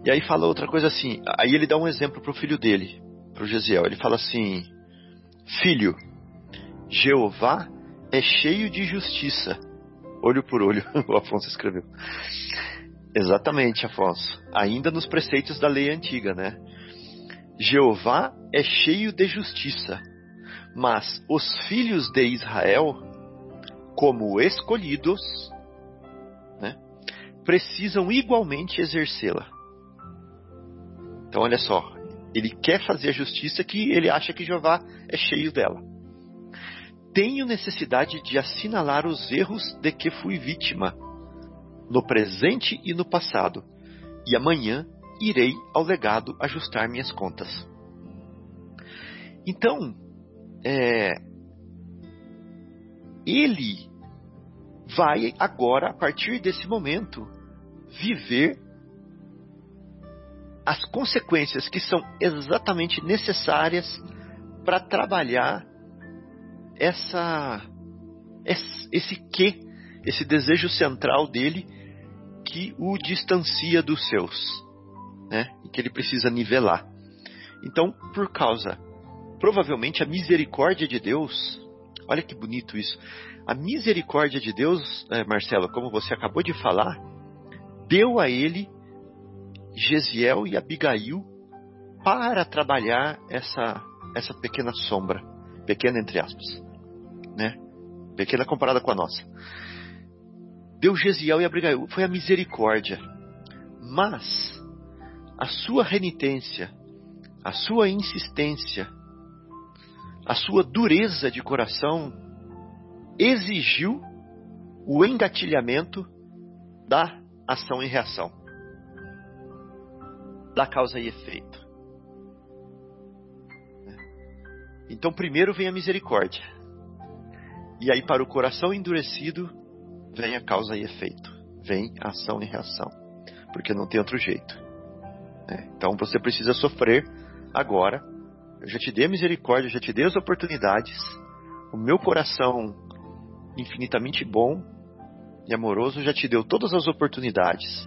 E aí fala outra coisa assim, aí ele dá um exemplo para o filho dele, para o Gesiel. Ele fala assim: Filho, Jeová é cheio de justiça, olho por olho, o Afonso escreveu. Exatamente, Afonso. Ainda nos preceitos da lei antiga, né? Jeová é cheio de justiça, mas os filhos de Israel, como escolhidos, né, precisam igualmente exercê-la. Então, olha só, ele quer fazer a justiça que ele acha que Jeová é cheio dela. Tenho necessidade de assinalar os erros de que fui vítima no presente e no passado, e amanhã irei ao legado ajustar minhas contas. Então, é, ele vai agora, a partir desse momento, viver as consequências que são exatamente necessárias para trabalhar essa esse, que, esse desejo central dele que o distancia dos seus, né? E que ele precisa nivelar. Então, por causa, provavelmente a misericórdia de Deus, olha que bonito isso. A misericórdia de Deus, é, Marcelo, como você acabou de falar, deu a ele Gesiel e Abigail para trabalhar essa essa pequena sombra, pequena entre aspas, né? Pequena comparada com a nossa deu Gesiel e Abigail, foi a misericórdia. Mas a sua renitência, a sua insistência, a sua dureza de coração exigiu o engatilhamento da ação e reação. da causa e efeito. Então, primeiro vem a misericórdia. E aí, para o coração endurecido, vem a causa e efeito. Vem ação e reação. Porque não tem outro jeito. É, então, você precisa sofrer agora. Eu já te dei a misericórdia, eu já te dei as oportunidades. O meu coração infinitamente bom e amoroso já te deu todas as oportunidades.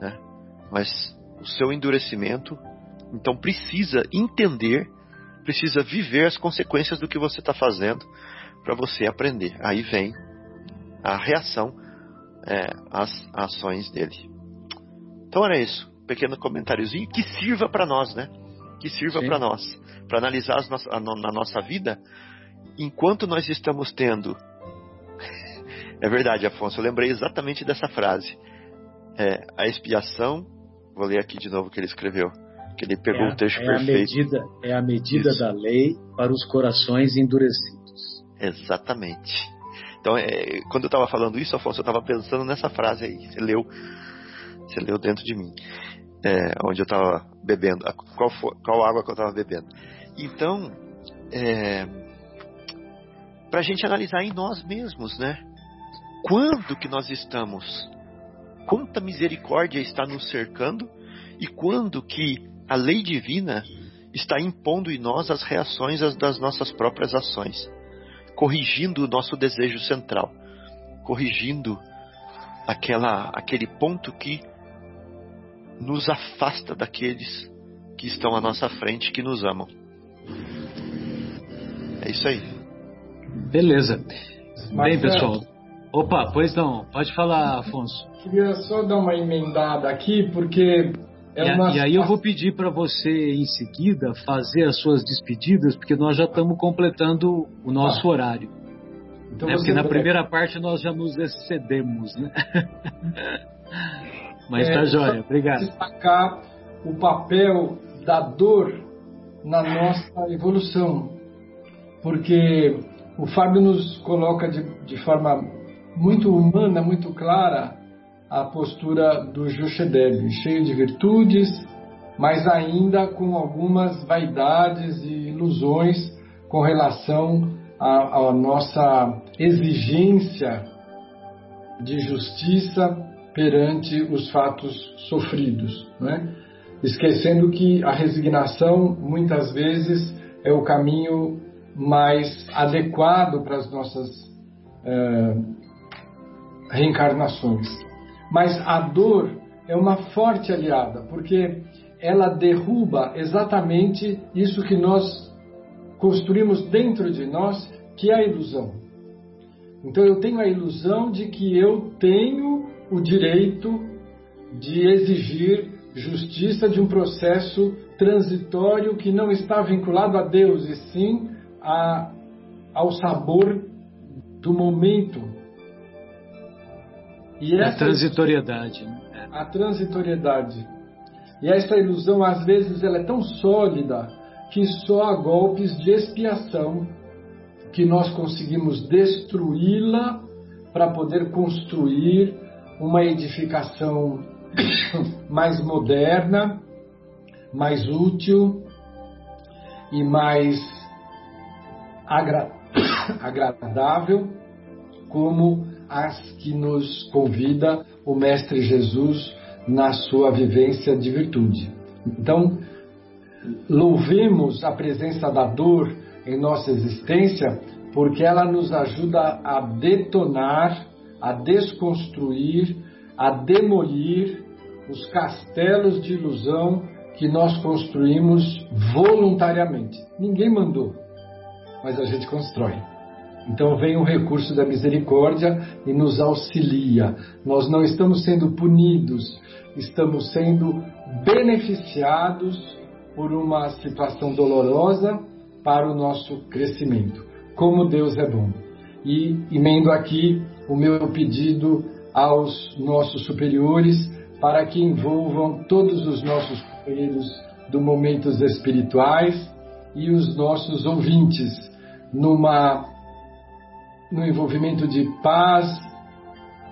Né? Mas o seu endurecimento, então, precisa entender precisa viver as consequências do que você está fazendo para você aprender. Aí vem a reação é, às ações dele. Então era isso, pequeno comentáriozinho que sirva para nós, né? Que sirva para nós, para analisar no a, na nossa vida, enquanto nós estamos tendo. é verdade, Afonso, eu lembrei exatamente dessa frase. É, a expiação, vou ler aqui de novo o que ele escreveu que ele pegou é, o texto é perfeito. A medida, é a medida Isso. da lei para os corações endurecidos. Exatamente. Então, é, quando eu estava falando isso, Afonso, eu estava pensando nessa frase aí. Você leu, você leu dentro de mim, é, onde eu estava bebendo, qual, qual água que eu estava bebendo. Então, é, para a gente analisar em nós mesmos, né? Quando que nós estamos? Quanta misericórdia está nos cercando e quando que a lei divina está impondo em nós as reações das nossas próprias ações, corrigindo o nosso desejo central, corrigindo aquela, aquele ponto que nos afasta daqueles que estão à nossa frente, que nos amam. É isso aí. Beleza. Bem, pessoal. Opa, pois não. Pode falar, Afonso. Queria só dar uma emendada aqui, porque é uma... e, aí eu vou pedir para você, em seguida, fazer as suas despedidas, porque nós já estamos completando o nosso ah. horário. Então né? Porque na primeira parte nós já nos excedemos, né? Mas é, tá jóia, obrigado. Destacar o papel da dor na nossa evolução. Porque o Fábio nos coloca de, de forma muito humana, muito clara, a postura do Jochedeb, cheio de virtudes, mas ainda com algumas vaidades e ilusões com relação à, à nossa exigência de justiça perante os fatos sofridos, né? esquecendo que a resignação muitas vezes é o caminho mais adequado para as nossas eh, reencarnações. Mas a dor é uma forte aliada, porque ela derruba exatamente isso que nós construímos dentro de nós, que é a ilusão. Então eu tenho a ilusão de que eu tenho o direito de exigir justiça de um processo transitório que não está vinculado a Deus, e sim a, ao sabor do momento e essa, a transitoriedade. Né? A transitoriedade. E essa ilusão, às vezes, ela é tão sólida que só a golpes de expiação que nós conseguimos destruí-la para poder construir uma edificação mais moderna, mais útil e mais agra agradável, como as que nos convida o Mestre Jesus na sua vivência de virtude. Então, louvemos a presença da dor em nossa existência, porque ela nos ajuda a detonar, a desconstruir, a demolir os castelos de ilusão que nós construímos voluntariamente. Ninguém mandou, mas a gente constrói. Então vem o recurso da misericórdia e nos auxilia. Nós não estamos sendo punidos, estamos sendo beneficiados por uma situação dolorosa para o nosso crescimento. Como Deus é bom. E emendo aqui o meu pedido aos nossos superiores para que envolvam todos os nossos companheiros do Momentos Espirituais e os nossos ouvintes numa no envolvimento de paz,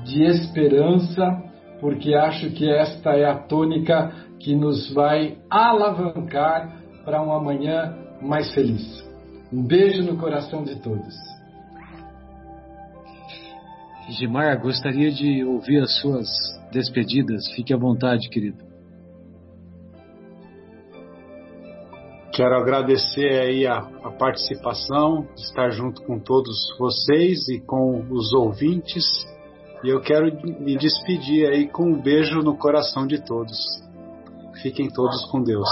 de esperança, porque acho que esta é a tônica que nos vai alavancar para um amanhã mais feliz. Um beijo no coração de todos. Gimar, gostaria de ouvir as suas despedidas. Fique à vontade, querido. Quero agradecer aí a, a, participação, estar junto com todos vocês e com os ouvintes. E eu quero me despedir aí com um beijo no coração de todos. Fiquem todos com Deus.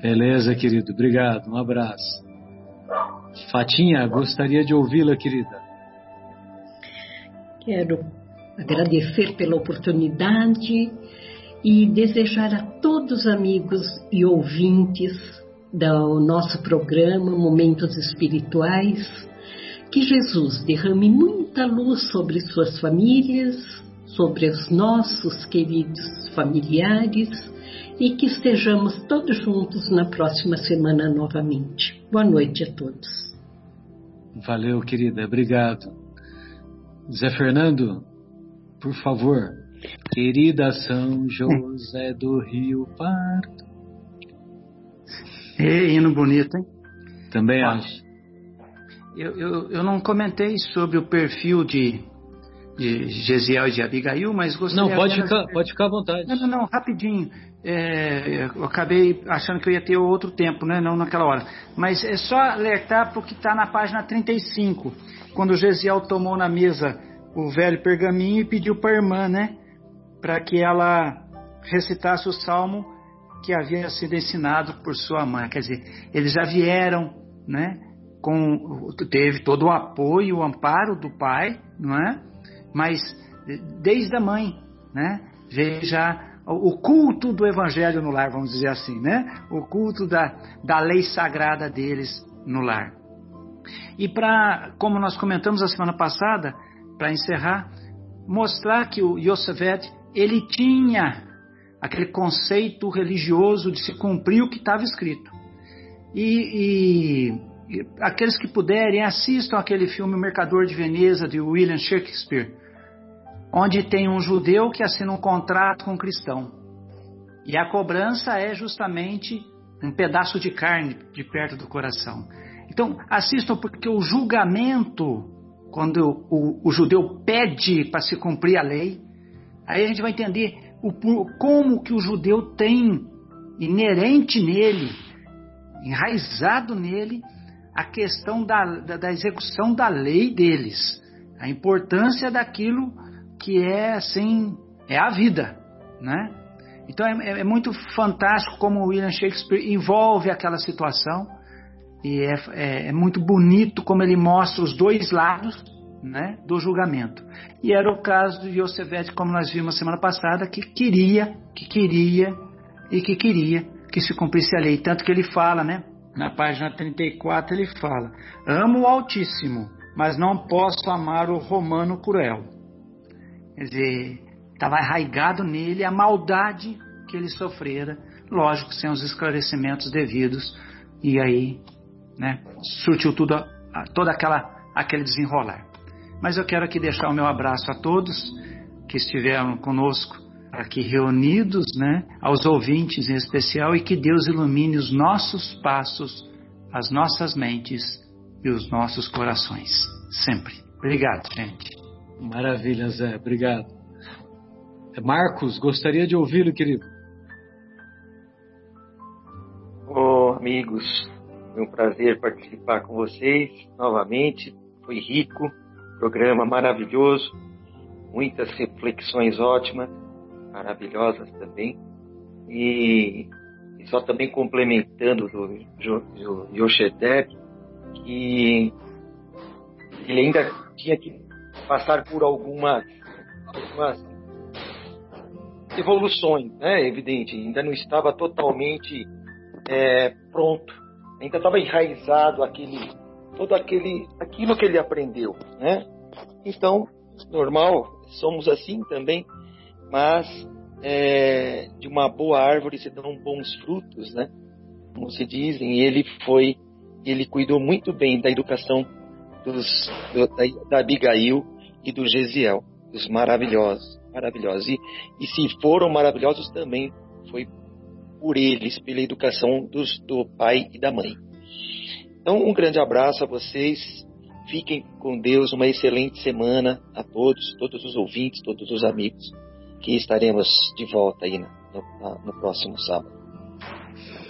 Beleza, querido. Obrigado. Um abraço. Fatinha, gostaria de ouvi-la, querida. Quero agradecer pela oportunidade e desejar a todos os amigos e ouvintes do nosso programa Momentos Espirituais, que Jesus derrame muita luz sobre suas famílias, sobre os nossos queridos familiares e que estejamos todos juntos na próxima semana novamente. Boa noite a todos. Valeu, querida, obrigado. Zé Fernando, por favor. Querida São José do Rio Pardo. E hino bonito, hein? Também acho. Eu, eu, eu não comentei sobre o perfil de, de Gesiel e de Abigail, mas gostaria... Não, pode, ficar, pode ficar à vontade. Não, não, não rapidinho. É, eu acabei achando que eu ia ter outro tempo, né? não naquela hora. Mas é só alertar para o que está na página 35, quando Gesiel tomou na mesa o velho pergaminho e pediu para a irmã, né? Para que ela recitasse o salmo que havia sido ensinado por sua mãe. Quer dizer, eles já vieram, né? Com, teve todo o apoio, o amparo do pai, não é? Mas desde a mãe, né? Veio já o culto do evangelho no lar, vamos dizer assim, né? O culto da, da lei sagrada deles no lar. E para, como nós comentamos a semana passada, para encerrar, mostrar que o Yosevet, ele tinha aquele conceito religioso de se cumprir o que estava escrito. E, e, e, aqueles que puderem, assistam aquele filme O Mercador de Veneza, de William Shakespeare, onde tem um judeu que assina um contrato com um cristão. E a cobrança é justamente um pedaço de carne de perto do coração. Então, assistam, porque o julgamento, quando o, o, judeu pede para se cumprir a lei, aí a gente vai entender o, como que o judeu tem inerente nele, enraizado nele, a questão da, da, da execução da lei deles, a importância daquilo que é assim, é a vida, né? Então é, é, muito fantástico como William Shakespeare envolve aquela situação e é, é, é muito bonito como ele mostra os dois lados né, do julgamento. E era o caso de Yosefete, como nós vimos semana passada, que queria, que queria e que queria que se cumprisse a lei. Tanto que ele fala, né, na página 34, ele fala: Amo o Altíssimo, mas não posso amar o romano cruel. Quer dizer, estava arraigado nele a maldade que ele sofrera, lógico, sem os esclarecimentos devidos, e aí né, surtiu tudo, toda aquela aquele desenrolar. Mas eu quero aqui deixar o meu abraço a todos que estiveram conosco aqui reunidos, né, aos ouvintes em especial, e que Deus ilumine os nossos passos, as nossas mentes e os nossos corações, sempre. Obrigado, gente. Maravilha, Zé, obrigado. Marcos, gostaria de ouvi-lo, querido. Oh, amigos, foi um prazer participar com vocês novamente. Foi rico, Programa maravilhoso, muitas reflexões ótimas, maravilhosas também. E, e só também complementando do, do, do que ele ainda tinha que passar por algumas, algumas evoluções, né? Evidente, ainda não estava totalmente é, pronto, ainda estava enraizado aquele todo aquele aquilo que ele aprendeu, né? Então, normal, somos assim também, mas é, de uma boa árvore se dão bons frutos, né? Como se dizem, ele foi, ele cuidou muito bem da educação dos, da, da Abigail e do Gesiel, os maravilhosos, maravilhosos. E, e se foram maravilhosos também, foi por eles, pela educação dos, do pai e da mãe. Então, um grande abraço a vocês. Fiquem com Deus, uma excelente semana a todos, todos os ouvintes, todos os amigos, que estaremos de volta aí no, no, no próximo sábado.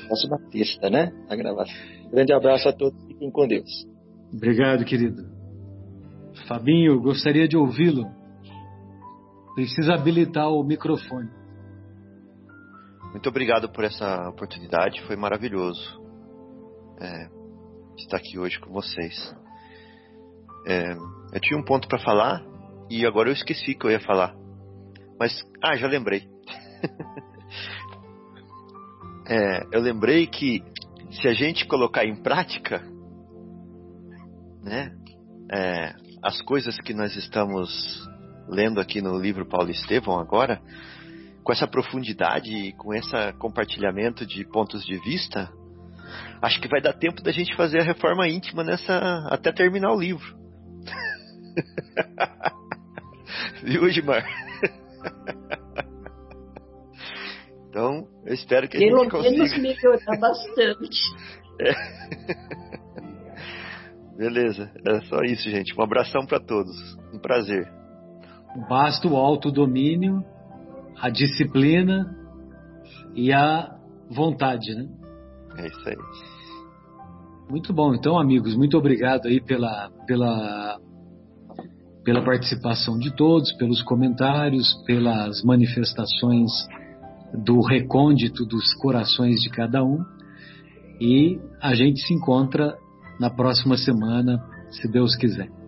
Próxima sexta, né? A gravação. Grande abraço a todos, fiquem com Deus. Obrigado, querido. Fabinho, gostaria de ouvi-lo. Precisa habilitar o microfone. Muito obrigado por essa oportunidade, foi maravilhoso é, estar aqui hoje com vocês. É, eu tinha um ponto para falar e agora eu esqueci que eu ia falar. Mas, ah, já lembrei. é, eu lembrei que se a gente colocar em prática, né, é, as coisas que nós estamos lendo aqui no livro Paulo Estevão agora, com essa profundidade e com esse compartilhamento de pontos de vista, acho que vai dar tempo da gente fazer a reforma íntima nessa até terminar o livro. Viu, Gilmar? então, eu espero que a Pelo gente consiga. menos melhorar bastante. É. Beleza, é só isso, gente. Um abração para todos. Um prazer. Basta o autodomínio, a disciplina e a vontade, né? É isso aí. Muito bom. Então, amigos, muito obrigado aí pela, pela, pela participação de todos, pelos comentários, pelas manifestações do recôndito dos corações de cada um. E a gente se encontra na próxima semana, se Deus quiser.